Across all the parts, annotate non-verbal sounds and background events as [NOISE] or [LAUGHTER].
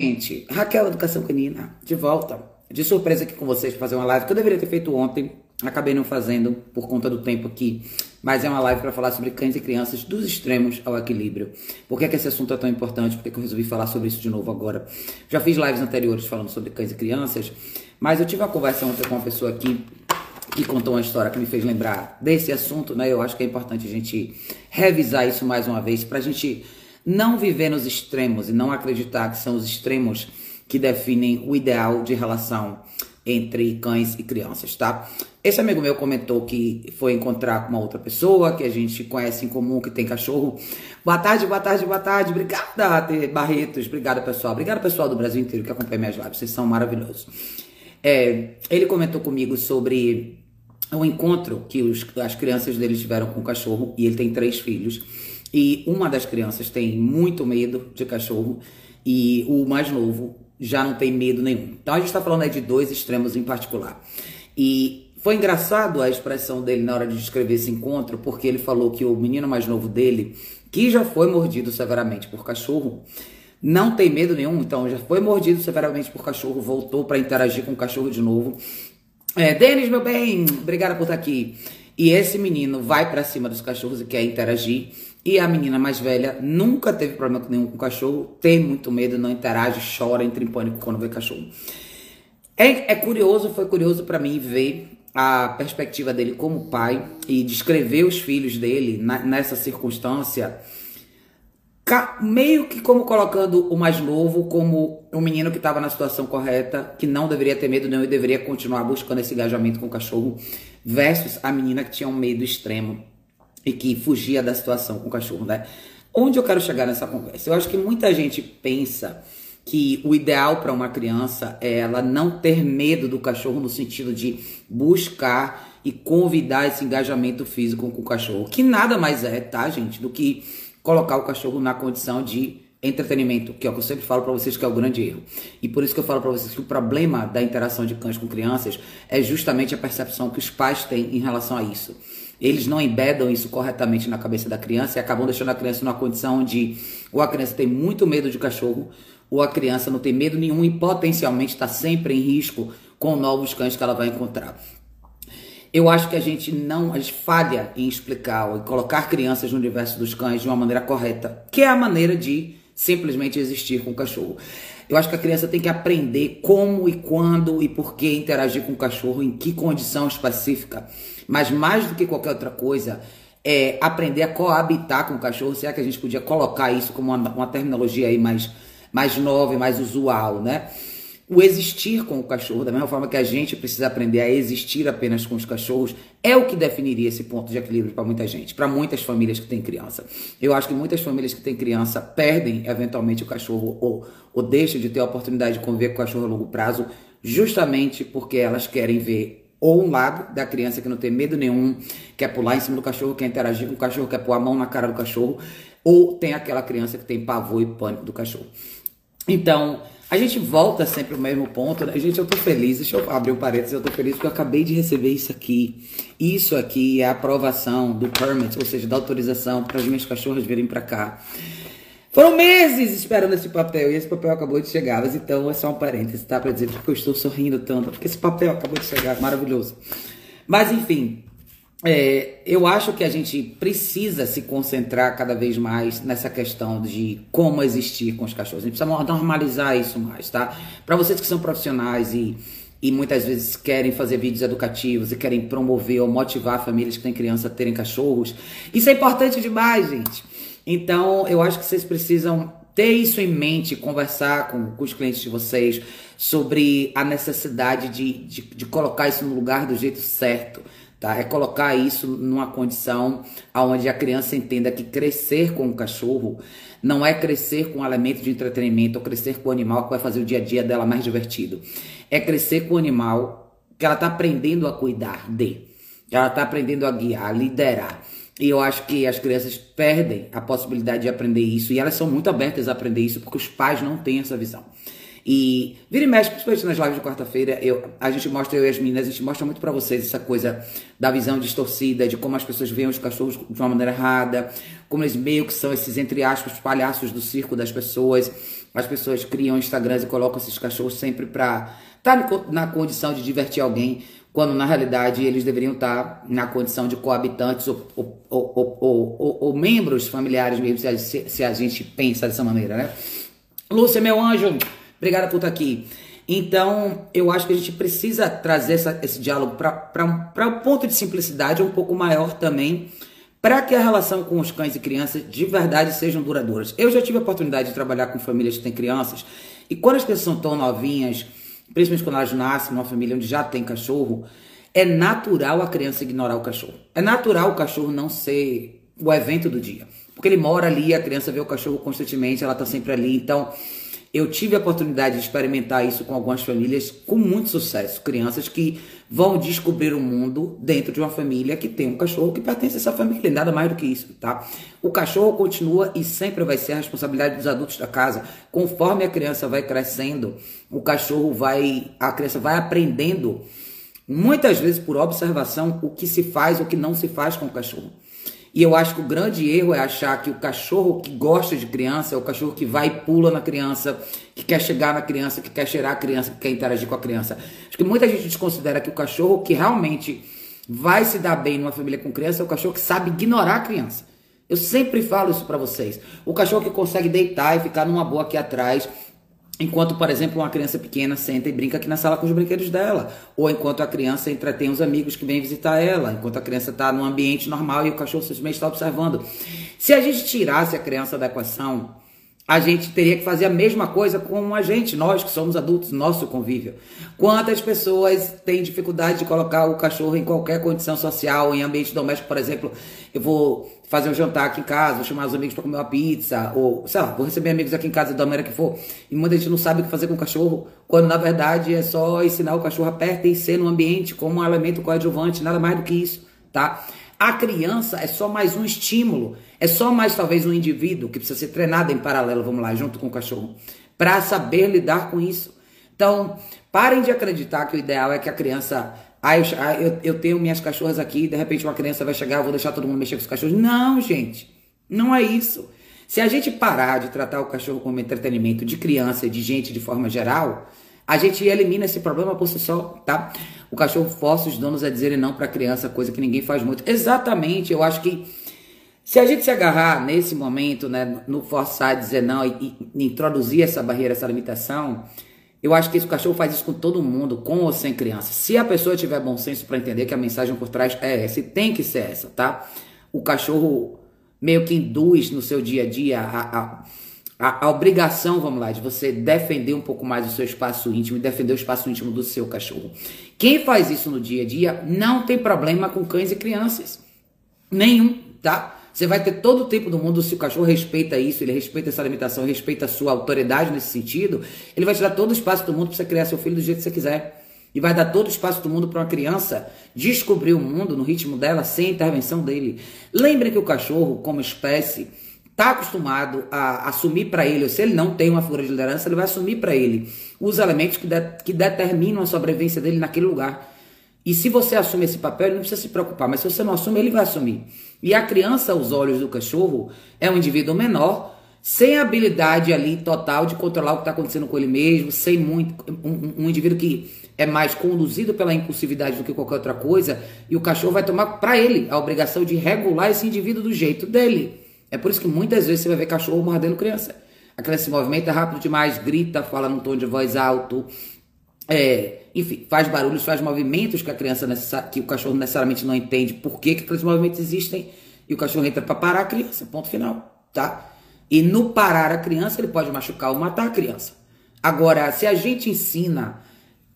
Gente, Raquel Educação Canina, de volta. De surpresa aqui com vocês para fazer uma live que eu deveria ter feito ontem, acabei não fazendo por conta do tempo aqui. Mas é uma live para falar sobre cães e crianças dos extremos ao equilíbrio. Por que, é que esse assunto é tão importante? Por que, que eu resolvi falar sobre isso de novo agora? Já fiz lives anteriores falando sobre cães e crianças, mas eu tive uma conversa ontem com uma pessoa aqui que contou uma história que me fez lembrar desse assunto, né? Eu acho que é importante a gente revisar isso mais uma vez para a gente não viver nos extremos e não acreditar que são os extremos que definem o ideal de relação entre cães e crianças, tá? Esse amigo meu comentou que foi encontrar com uma outra pessoa que a gente conhece em comum, que tem cachorro. Boa tarde, boa tarde, boa tarde. Obrigada, Barretos. Obrigada, pessoal. Obrigada, pessoal do Brasil inteiro que acompanha minhas lives. Vocês são maravilhosos. É, ele comentou comigo sobre o encontro que os, as crianças dele tiveram com o cachorro e ele tem três filhos. E uma das crianças tem muito medo de cachorro e o mais novo já não tem medo nenhum. Então a gente está falando aí de dois extremos em particular. E foi engraçado a expressão dele na hora de descrever esse encontro, porque ele falou que o menino mais novo dele, que já foi mordido severamente por cachorro, não tem medo nenhum, então já foi mordido severamente por cachorro, voltou para interagir com o cachorro de novo. É, Denis, meu bem, obrigada por estar aqui. E esse menino vai para cima dos cachorros e quer interagir. E a menina mais velha nunca teve problema nenhum com cachorro, tem muito medo, não interage, chora, entra em pânico quando vê cachorro. É, é curioso, foi curioso para mim ver a perspectiva dele como pai e descrever os filhos dele na, nessa circunstância, meio que como colocando o mais novo como um menino que estava na situação correta, que não deveria ter medo não e deveria continuar buscando esse engajamento com o cachorro, versus a menina que tinha um medo extremo e que fugia da situação com o cachorro, né? Onde eu quero chegar nessa conversa? Eu acho que muita gente pensa que o ideal para uma criança é ela não ter medo do cachorro no sentido de buscar e convidar esse engajamento físico com o cachorro, que nada mais é, tá, gente, do que colocar o cachorro na condição de entretenimento, que é o que eu sempre falo para vocês que é o grande erro. E por isso que eu falo para vocês que o problema da interação de cães com crianças é justamente a percepção que os pais têm em relação a isso. Eles não embedam isso corretamente na cabeça da criança e acabam deixando a criança numa condição onde ou a criança tem muito medo de cachorro, ou a criança não tem medo nenhum e potencialmente está sempre em risco com novos cães que ela vai encontrar. Eu acho que a gente não, a gente falha em explicar em colocar crianças no universo dos cães de uma maneira correta, que é a maneira de simplesmente existir com o cachorro. Eu acho que a criança tem que aprender como e quando e por que interagir com o cachorro, em que condição específica. Mas mais do que qualquer outra coisa, é aprender a coabitar com o cachorro. Será que a gente podia colocar isso como uma, uma terminologia aí mais, mais nova e mais usual, né? O existir com o cachorro, da mesma forma que a gente precisa aprender a existir apenas com os cachorros, é o que definiria esse ponto de equilíbrio para muita gente, para muitas famílias que têm criança. Eu acho que muitas famílias que têm criança perdem eventualmente o cachorro ou, ou deixam de ter a oportunidade de conviver com o cachorro a longo prazo, justamente porque elas querem ver ou um lado da criança que não tem medo nenhum, quer pular em cima do cachorro, quer interagir com o cachorro, quer pôr a mão na cara do cachorro, ou tem aquela criança que tem pavor e pânico do cachorro. Então, a gente volta sempre ao mesmo ponto, né? Gente, eu tô feliz, deixa eu abrir um parênteses, eu tô feliz porque eu acabei de receber isso aqui. Isso aqui é a aprovação do permit, ou seja, da autorização para as minhas cachorras virem para cá. Foram meses esperando esse papel e esse papel acabou de chegar. Mas então é só um parênteses, tá? Pra dizer porque eu estou sorrindo tanto, porque esse papel acabou de chegar, maravilhoso. Mas enfim, é, eu acho que a gente precisa se concentrar cada vez mais nessa questão de como existir com os cachorros. A gente precisa normalizar isso mais, tá? Para vocês que são profissionais e, e muitas vezes querem fazer vídeos educativos e querem promover ou motivar famílias que têm criança a terem cachorros, isso é importante demais, gente. Então, eu acho que vocês precisam ter isso em mente, conversar com, com os clientes de vocês sobre a necessidade de, de, de colocar isso no lugar do jeito certo Tá? É colocar isso numa condição onde a criança entenda que crescer com o cachorro não é crescer com um elemento de entretenimento ou crescer com o animal que vai fazer o dia a dia dela mais divertido. É crescer com o animal que ela está aprendendo a cuidar de, ela está aprendendo a guiar, a liderar. E eu acho que as crianças perdem a possibilidade de aprender isso e elas são muito abertas a aprender isso porque os pais não têm essa visão. E vira e mexe, principalmente nas lives de quarta-feira, a gente mostra, eu e as meninas, a gente mostra muito para vocês essa coisa da visão distorcida, de como as pessoas veem os cachorros de uma maneira errada, como eles meio que são esses, entre aspas, palhaços do circo das pessoas. as pessoas criam Instagrams e colocam esses cachorros sempre para estar tá na condição de divertir alguém, quando na realidade eles deveriam estar na condição de coabitantes ou, ou, ou, ou membros familiares mesmo, se a, se a, gente pensa dessa maneira, né? Lúcia, meu anjo, obrigada por estar aqui. Então, eu acho que a gente precisa trazer essa, esse diálogo para um ponto de simplicidade um pouco maior também, para que a relação com os cães e crianças de verdade sejam duradouras. Eu já tive a oportunidade de trabalhar com famílias que têm crianças, e quando as crianças são tão novinhas, principalmente quando elas nascem numa família onde já tem cachorro, é natural a criança ignorar o cachorro. É natural o cachorro não ser o evento do dia. Porque ele mora ali, a criança vê o cachorro constantemente, ela tá sempre ali. Então, eu tive a oportunidade de experimentar isso com algumas famílias com muito sucesso. Crianças que vão descobrir o mundo dentro de uma família que tem um cachorro que pertence a essa família, nada mais do que isso, tá? O cachorro continua e sempre vai ser a responsabilidade dos adultos da casa. Conforme a criança vai crescendo, o cachorro vai, a criança vai aprendendo, muitas vezes por observação, o que se faz, o que não se faz com o cachorro. E eu acho que o grande erro é achar que o cachorro que gosta de criança é o cachorro que vai e pula na criança, que quer chegar na criança, que quer cheirar a criança, que quer interagir com a criança. Acho que muita gente desconsidera que o cachorro que realmente vai se dar bem numa família com criança é o cachorro que sabe ignorar a criança. Eu sempre falo isso para vocês. O cachorro que consegue deitar e ficar numa boa aqui atrás Enquanto, por exemplo, uma criança pequena senta e brinca aqui na sala com os brinquedos dela. Ou enquanto a criança entretém os amigos que vêm visitar ela. Enquanto a criança está num ambiente normal e o cachorro simplesmente está observando. Se a gente tirasse a criança da equação, a gente teria que fazer a mesma coisa com a gente, nós que somos adultos, nosso convívio. Quantas pessoas têm dificuldade de colocar o cachorro em qualquer condição social, em ambiente doméstico, por exemplo, eu vou fazer um jantar aqui em casa, vou chamar os amigos para comer uma pizza, ou sei lá, vou receber amigos aqui em casa da maneira que for, e muita gente não sabe o que fazer com o cachorro, quando na verdade é só ensinar o cachorro a pertencer no ambiente como um elemento coadjuvante, nada mais do que isso, tá? A criança é só mais um estímulo, é só mais talvez um indivíduo que precisa ser treinado em paralelo, vamos lá, junto com o cachorro, para saber lidar com isso. Então, parem de acreditar que o ideal é que a criança. Ah, eu, ah, eu, eu tenho minhas cachorras aqui, de repente uma criança vai chegar, eu vou deixar todo mundo mexer com os cachorros. Não, gente, não é isso. Se a gente parar de tratar o cachorro como entretenimento de criança de gente de forma geral, a gente elimina esse problema por si só, tá? O cachorro força os donos a dizerem não para a criança, coisa que ninguém faz muito. Exatamente, eu acho que se a gente se agarrar nesse momento, né, no forçar a dizer não e, e introduzir essa barreira, essa limitação, eu acho que esse cachorro faz isso com todo mundo, com ou sem criança. Se a pessoa tiver bom senso para entender que a mensagem por trás é essa, e tem que ser essa, tá? O cachorro meio que induz no seu dia a dia a, a a, a, obrigação, vamos lá, de você defender um pouco mais o seu espaço íntimo e defender o espaço íntimo do seu cachorro. Quem faz isso no dia a dia não tem problema com cães e crianças. Nenhum, tá? Você vai ter todo o tempo do mundo, se o cachorro respeita isso, ele respeita essa limitação, respeita a sua autoridade nesse sentido, ele vai te dar todo o espaço do mundo para você criar seu filho do jeito que você quiser. E vai dar todo o espaço do mundo para uma criança descobrir o mundo no ritmo dela, sem intervenção dele. Lembre que o cachorro, como espécie, está acostumado a assumir para ele, ou se ele não tem uma figura de liderança, ele vai assumir para ele os elementos que, de, que determinam a sobrevivência dele naquele lugar. E se você assume esse papel, ele não precisa se preocupar, mas se você não assume, ele vai assumir. E a criança, aos olhos do cachorro, é um indivíduo menor, sem habilidade ali total de controlar o que está acontecendo com ele mesmo, sem muito. Um, um indivíduo que é mais conduzido pela impulsividade do que qualquer outra coisa, e o cachorro vai tomar para ele a obrigação de regular esse indivíduo do jeito dele. É por isso que muitas vezes você vai ver cachorro mordendo criança. A criança se movimenta rápido demais, grita, fala num tom de voz alto, é, enfim, faz barulhos, faz movimentos que a criança que o cachorro necessariamente não entende por que, que aqueles movimentos existem e o cachorro entra para parar a criança, ponto final, tá? E no parar a criança ele pode machucar ou matar a criança. Agora, se a gente ensina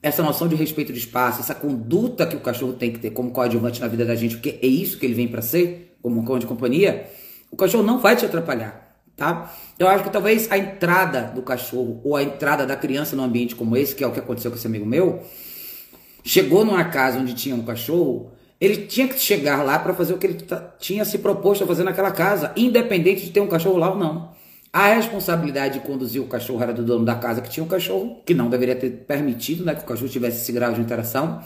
essa noção de respeito de espaço, essa conduta que o cachorro tem que ter como coadjuvante na vida da gente, porque é isso que ele vem para ser, como um cão de companhia, o cachorro não vai te atrapalhar, tá? Eu acho que talvez a entrada do cachorro ou a entrada da criança num ambiente como esse, que é o que aconteceu com esse amigo meu, chegou numa casa onde tinha um cachorro, ele tinha que chegar lá para fazer o que ele tinha se proposto a fazer naquela casa, independente de ter um cachorro lá ou não. A responsabilidade de conduzir o cachorro era do dono da casa que tinha um cachorro, que não deveria ter permitido né, que o cachorro tivesse esse grau de interação.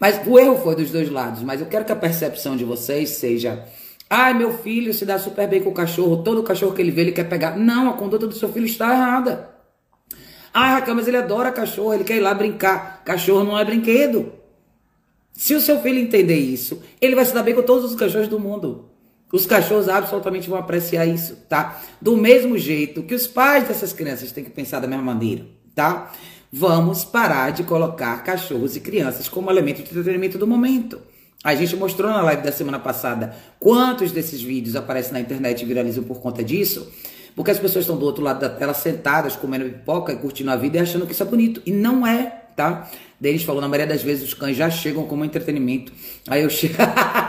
Mas o erro foi dos dois lados. Mas eu quero que a percepção de vocês seja Ai, meu filho se dá super bem com o cachorro, todo cachorro que ele vê ele quer pegar. Não, a conduta do seu filho está errada. Ah, Raquel, mas ele adora cachorro, ele quer ir lá brincar. Cachorro não é brinquedo. Se o seu filho entender isso, ele vai se dar bem com todos os cachorros do mundo. Os cachorros absolutamente vão apreciar isso, tá? Do mesmo jeito que os pais dessas crianças têm que pensar da mesma maneira, tá? Vamos parar de colocar cachorros e crianças como elemento de entretenimento do momento. A gente mostrou na live da semana passada quantos desses vídeos aparecem na internet e viralizam por conta disso. Porque as pessoas estão do outro lado da tela sentadas, comendo pipoca e curtindo a vida e achando que isso é bonito. E não é, tá? Denis falou, na maioria das vezes os cães já chegam como entretenimento. Aí eu chego.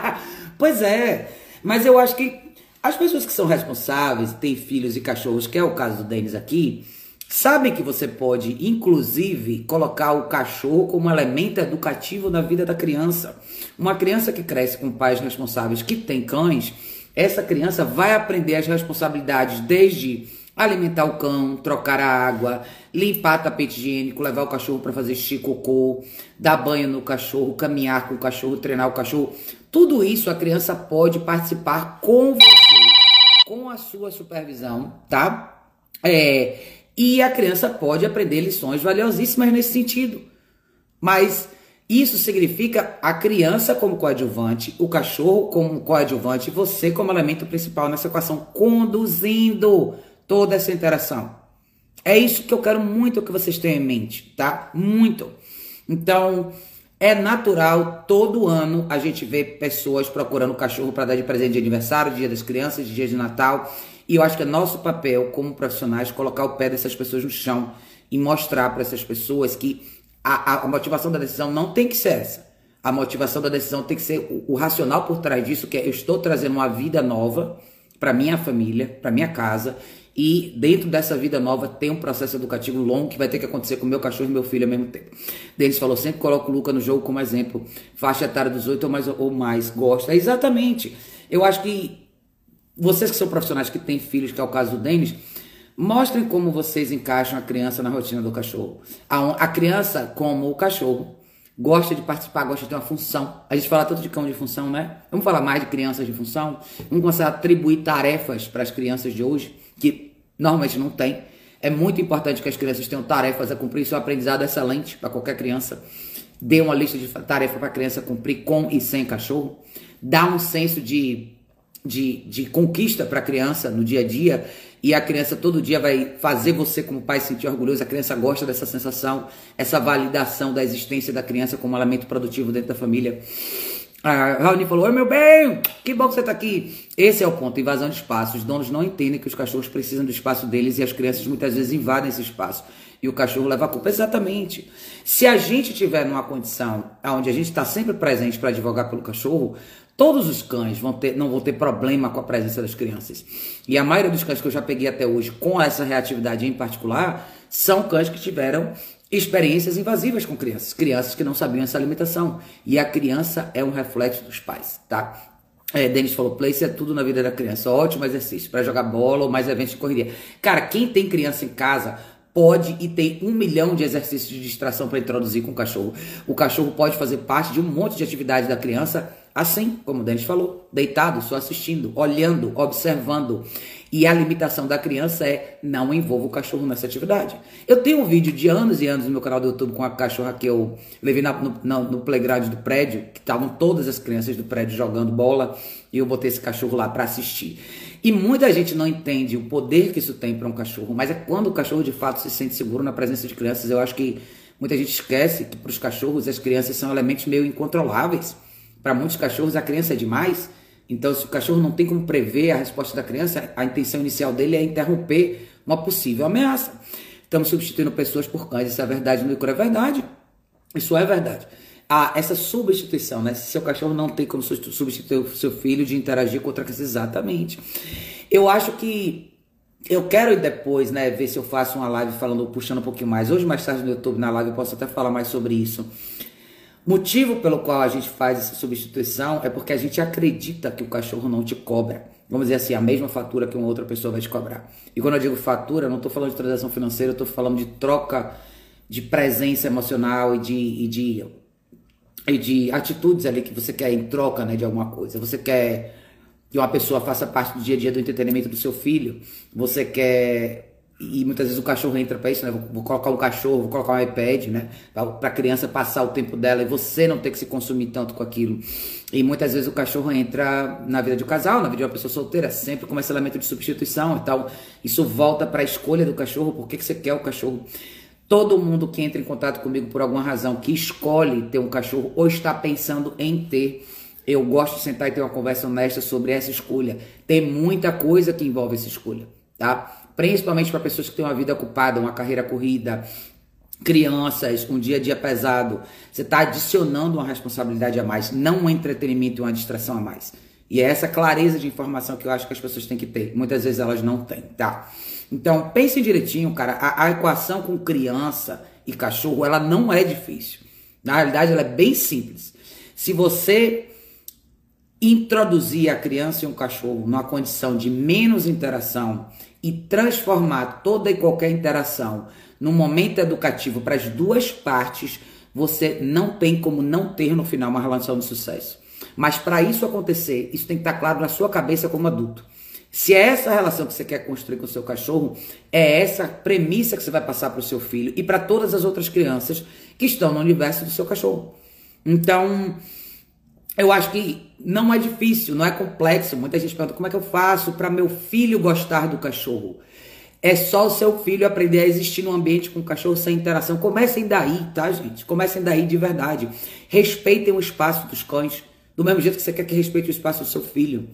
[LAUGHS] pois é. Mas eu acho que as pessoas que são responsáveis, têm filhos e cachorros, que é o caso do Denis aqui, sabem que você pode, inclusive, colocar o cachorro como elemento educativo na vida da criança. Uma criança que cresce com pais responsáveis que tem cães, essa criança vai aprender as responsabilidades desde alimentar o cão, trocar a água, limpar tapete higiênico, levar o cachorro para fazer xixi, cocô, dar banho no cachorro, caminhar com o cachorro, treinar o cachorro. Tudo isso a criança pode participar com você, com a sua supervisão, tá? É, e a criança pode aprender lições valiosíssimas nesse sentido. Mas isso significa a criança como coadjuvante, o cachorro como coadjuvante, você como elemento principal nessa equação, conduzindo toda essa interação. É isso que eu quero muito que vocês tenham em mente, tá? Muito. Então, é natural, todo ano a gente vê pessoas procurando cachorro para dar de presente de aniversário, dia das crianças, dia de Natal. E eu acho que é nosso papel como profissionais colocar o pé dessas pessoas no chão e mostrar para essas pessoas que a, a, motivação da decisão não tem que ser essa. A motivação da decisão tem que ser o, o racional por trás disso, que é eu estou trazendo uma vida nova para minha família, para minha casa, e dentro dessa vida nova tem um processo educativo longo que vai ter que acontecer com meu cachorro e meu filho ao mesmo tempo. Denis falou, sempre coloco o Luca no jogo como exemplo. Faixa etária dos oito ou mais, ou mais gosta. Exatamente. Eu acho que vocês que são profissionais que têm filhos, que é o caso do Denis, Mostrem como vocês encaixam a criança na rotina do cachorro. A, a criança, como o cachorro, gosta de participar, gosta de ter uma função. A gente fala tanto de cão de função, né? Vamos falar mais de crianças de função? Vamos começar a atribuir tarefas para as crianças de hoje, que normalmente não tem. É muito importante que as crianças tenham tarefas a cumprir. Isso é um aprendizado excelente para qualquer criança. Dê uma lista de tarefas para a criança cumprir com e sem cachorro. Dá um senso de, de, de conquista para a criança no dia a dia e a criança todo dia vai fazer você como pai sentir orgulhoso, a criança gosta dessa sensação, essa validação da existência da criança como elemento produtivo dentro da família. A Raoni falou: Oi, meu bem, que bom que você está aqui. Esse é o ponto: invasão de espaço. Os donos não entendem que os cachorros precisam do espaço deles e as crianças muitas vezes invadem esse espaço. E o cachorro leva a culpa. Exatamente. Se a gente tiver numa condição onde a gente está sempre presente para advogar pelo cachorro, Todos os cães vão ter, não vão ter problema com a presença das crianças. E a maioria dos cães que eu já peguei até hoje, com essa reatividade em particular, são cães que tiveram experiências invasivas com crianças. Crianças que não sabiam essa alimentação. E a criança é um reflexo dos pais, tá? É, Denis falou, place é tudo na vida da criança. Ótimo exercício para jogar bola ou mais eventos de correria. Cara, quem tem criança em casa pode e tem um milhão de exercícios de distração para introduzir com o cachorro. O cachorro pode fazer parte de um monte de atividade da criança Assim, como o Denis falou, deitado, só assistindo, olhando, observando. E a limitação da criança é não envolva o cachorro nessa atividade. Eu tenho um vídeo de anos e anos no meu canal do YouTube com a cachorra que eu levei na, no, no playground do prédio, que estavam todas as crianças do prédio jogando bola, e eu botei esse cachorro lá para assistir. E muita gente não entende o poder que isso tem para um cachorro, mas é quando o cachorro de fato se sente seguro na presença de crianças. Eu acho que muita gente esquece que para os cachorros as crianças são elementos meio incontroláveis. Para muitos cachorros, a criança é demais. Então, se o cachorro não tem como prever a resposta da criança, a intenção inicial dele é interromper uma possível ameaça. Estamos substituindo pessoas por cães. Isso é verdade Icor, é verdade. Isso é verdade. Ah, essa substituição, né? Se seu cachorro não tem como substituir o seu filho de interagir com outra criança, exatamente. Eu acho que eu quero depois, né, ver se eu faço uma live falando, puxando um pouquinho mais. Hoje, mais tarde no YouTube, na live, eu posso até falar mais sobre isso. Motivo pelo qual a gente faz essa substituição é porque a gente acredita que o cachorro não te cobra. Vamos dizer assim, a mesma fatura que uma outra pessoa vai te cobrar. E quando eu digo fatura, eu não estou falando de transação financeira, eu estou falando de troca de presença emocional e de, e de, e de atitudes ali que você quer em troca né, de alguma coisa. Você quer que uma pessoa faça parte do dia a dia do entretenimento do seu filho. Você quer e muitas vezes o cachorro entra para isso, né? Vou, colocar um cachorro, vou colocar um iPad, né? Para a criança passar o tempo dela e você não ter que se consumir tanto com aquilo. E muitas vezes o cachorro entra na vida de um casal, na vida de uma pessoa solteira, sempre com esse elemento de substituição e tal. Isso volta para a escolha do cachorro, por que, que você quer o cachorro? Todo mundo que entra em contato comigo por alguma razão, que escolhe ter um cachorro ou está pensando em ter, eu gosto de sentar e ter uma conversa honesta sobre essa escolha. Tem muita coisa que envolve essa escolha, tá? Principalmente para pessoas que têm uma vida ocupada, uma carreira corrida, crianças, um dia a dia pesado. Você está adicionando uma responsabilidade a mais, não um entretenimento e uma distração a mais. E é essa clareza de informação que eu acho que as pessoas têm que ter. Muitas vezes elas não têm, tá? Então, pense direitinho, cara. A, a equação com criança e cachorro, ela não é difícil. Na realidade, ela é bem simples. Se você introduzir a criança e um cachorro numa condição de menos interação e transformar toda e qualquer interação num momento educativo para as duas partes, você não tem como não ter no final uma relação de sucesso. Mas para isso acontecer, isso tem que estar claro na sua cabeça como adulto. Se é essa relação que você quer construir com o seu cachorro, é essa premissa que você vai passar para o seu filho e para todas as outras crianças que estão no universo do seu cachorro. Então, eu acho que não é difícil, não é complexo. Muita gente pergunta como é que eu faço para meu filho gostar do cachorro. É só o seu filho aprender a existir num ambiente com o cachorro sem interação. Comecem daí, tá, gente? Comecem daí de verdade. Respeitem o espaço dos cães, do mesmo jeito que você quer que respeite o espaço do seu filho.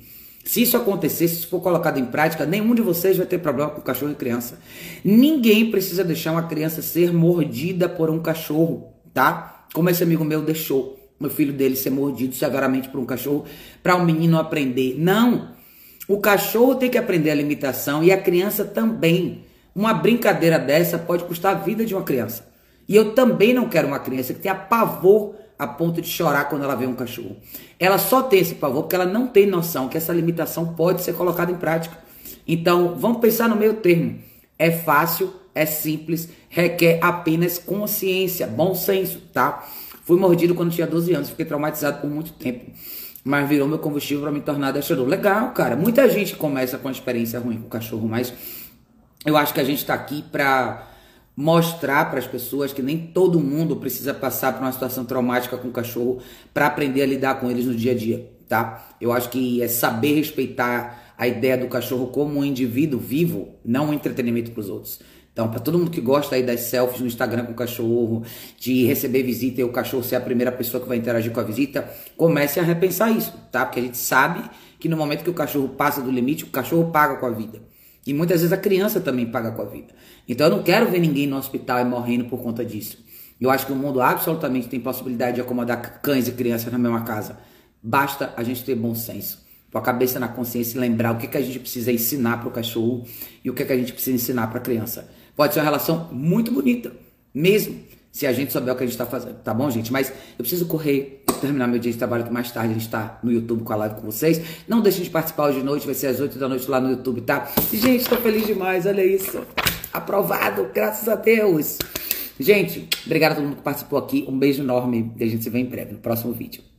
Se isso acontecer, se isso for colocado em prática, nenhum de vocês vai ter problema com cachorro e criança. Ninguém precisa deixar uma criança ser mordida por um cachorro, tá? Como esse amigo meu deixou o filho dele ser mordido severamente por um cachorro para o um menino aprender. Não! O cachorro tem que aprender a limitação e a criança também. Uma brincadeira dessa pode custar a vida de uma criança. E eu também não quero uma criança que tenha pavor a ponto de chorar quando ela vê um cachorro. Ela só tem esse pavor porque ela não tem noção que essa limitação pode ser colocada em prática. Então, vamos pensar no meio termo. É fácil, é simples, requer apenas consciência, bom senso, tá? Fui mordido quando tinha 12 anos, fiquei traumatizado por muito tempo. Mas virou meu combustível para me tornar deixador. Legal, cara. Muita gente começa com uma experiência ruim com o cachorro, mas eu acho que a gente está aqui para mostrar para as pessoas que nem todo mundo precisa passar por uma situação traumática com o cachorro para aprender a lidar com eles no dia a dia, tá? Eu acho que é saber respeitar a ideia do cachorro como um indivíduo vivo, não um entretenimento para os outros. Então, para todo mundo que gosta aí das selfies no Instagram com o cachorro, de receber visita e o cachorro ser a primeira pessoa que vai interagir com a visita, comece a repensar isso, tá? Porque a gente sabe que no momento que o cachorro passa do limite, o cachorro paga com a vida. E muitas vezes a criança também paga com a vida. Então eu não quero ver ninguém no hospital e morrendo por conta disso. Eu acho que o mundo absolutamente tem possibilidade de acomodar cães e crianças na mesma casa. Basta a gente ter bom senso. Com a cabeça na consciência e lembrar o que, que a gente precisa ensinar para o cachorro e o que, que a gente precisa ensinar para a criança. Pode ser uma relação muito bonita, mesmo se a gente souber o que a gente está fazendo, tá bom, gente? Mas eu preciso correr, terminar meu dia de trabalho, que mais tarde a gente está no YouTube com a live com vocês. Não deixem de participar hoje de noite, vai ser às 8 da noite lá no YouTube, tá? Gente, estou feliz demais, olha isso. Aprovado, graças a Deus. Gente, obrigado a todo mundo que participou aqui. Um beijo enorme e a gente se vê em breve no próximo vídeo.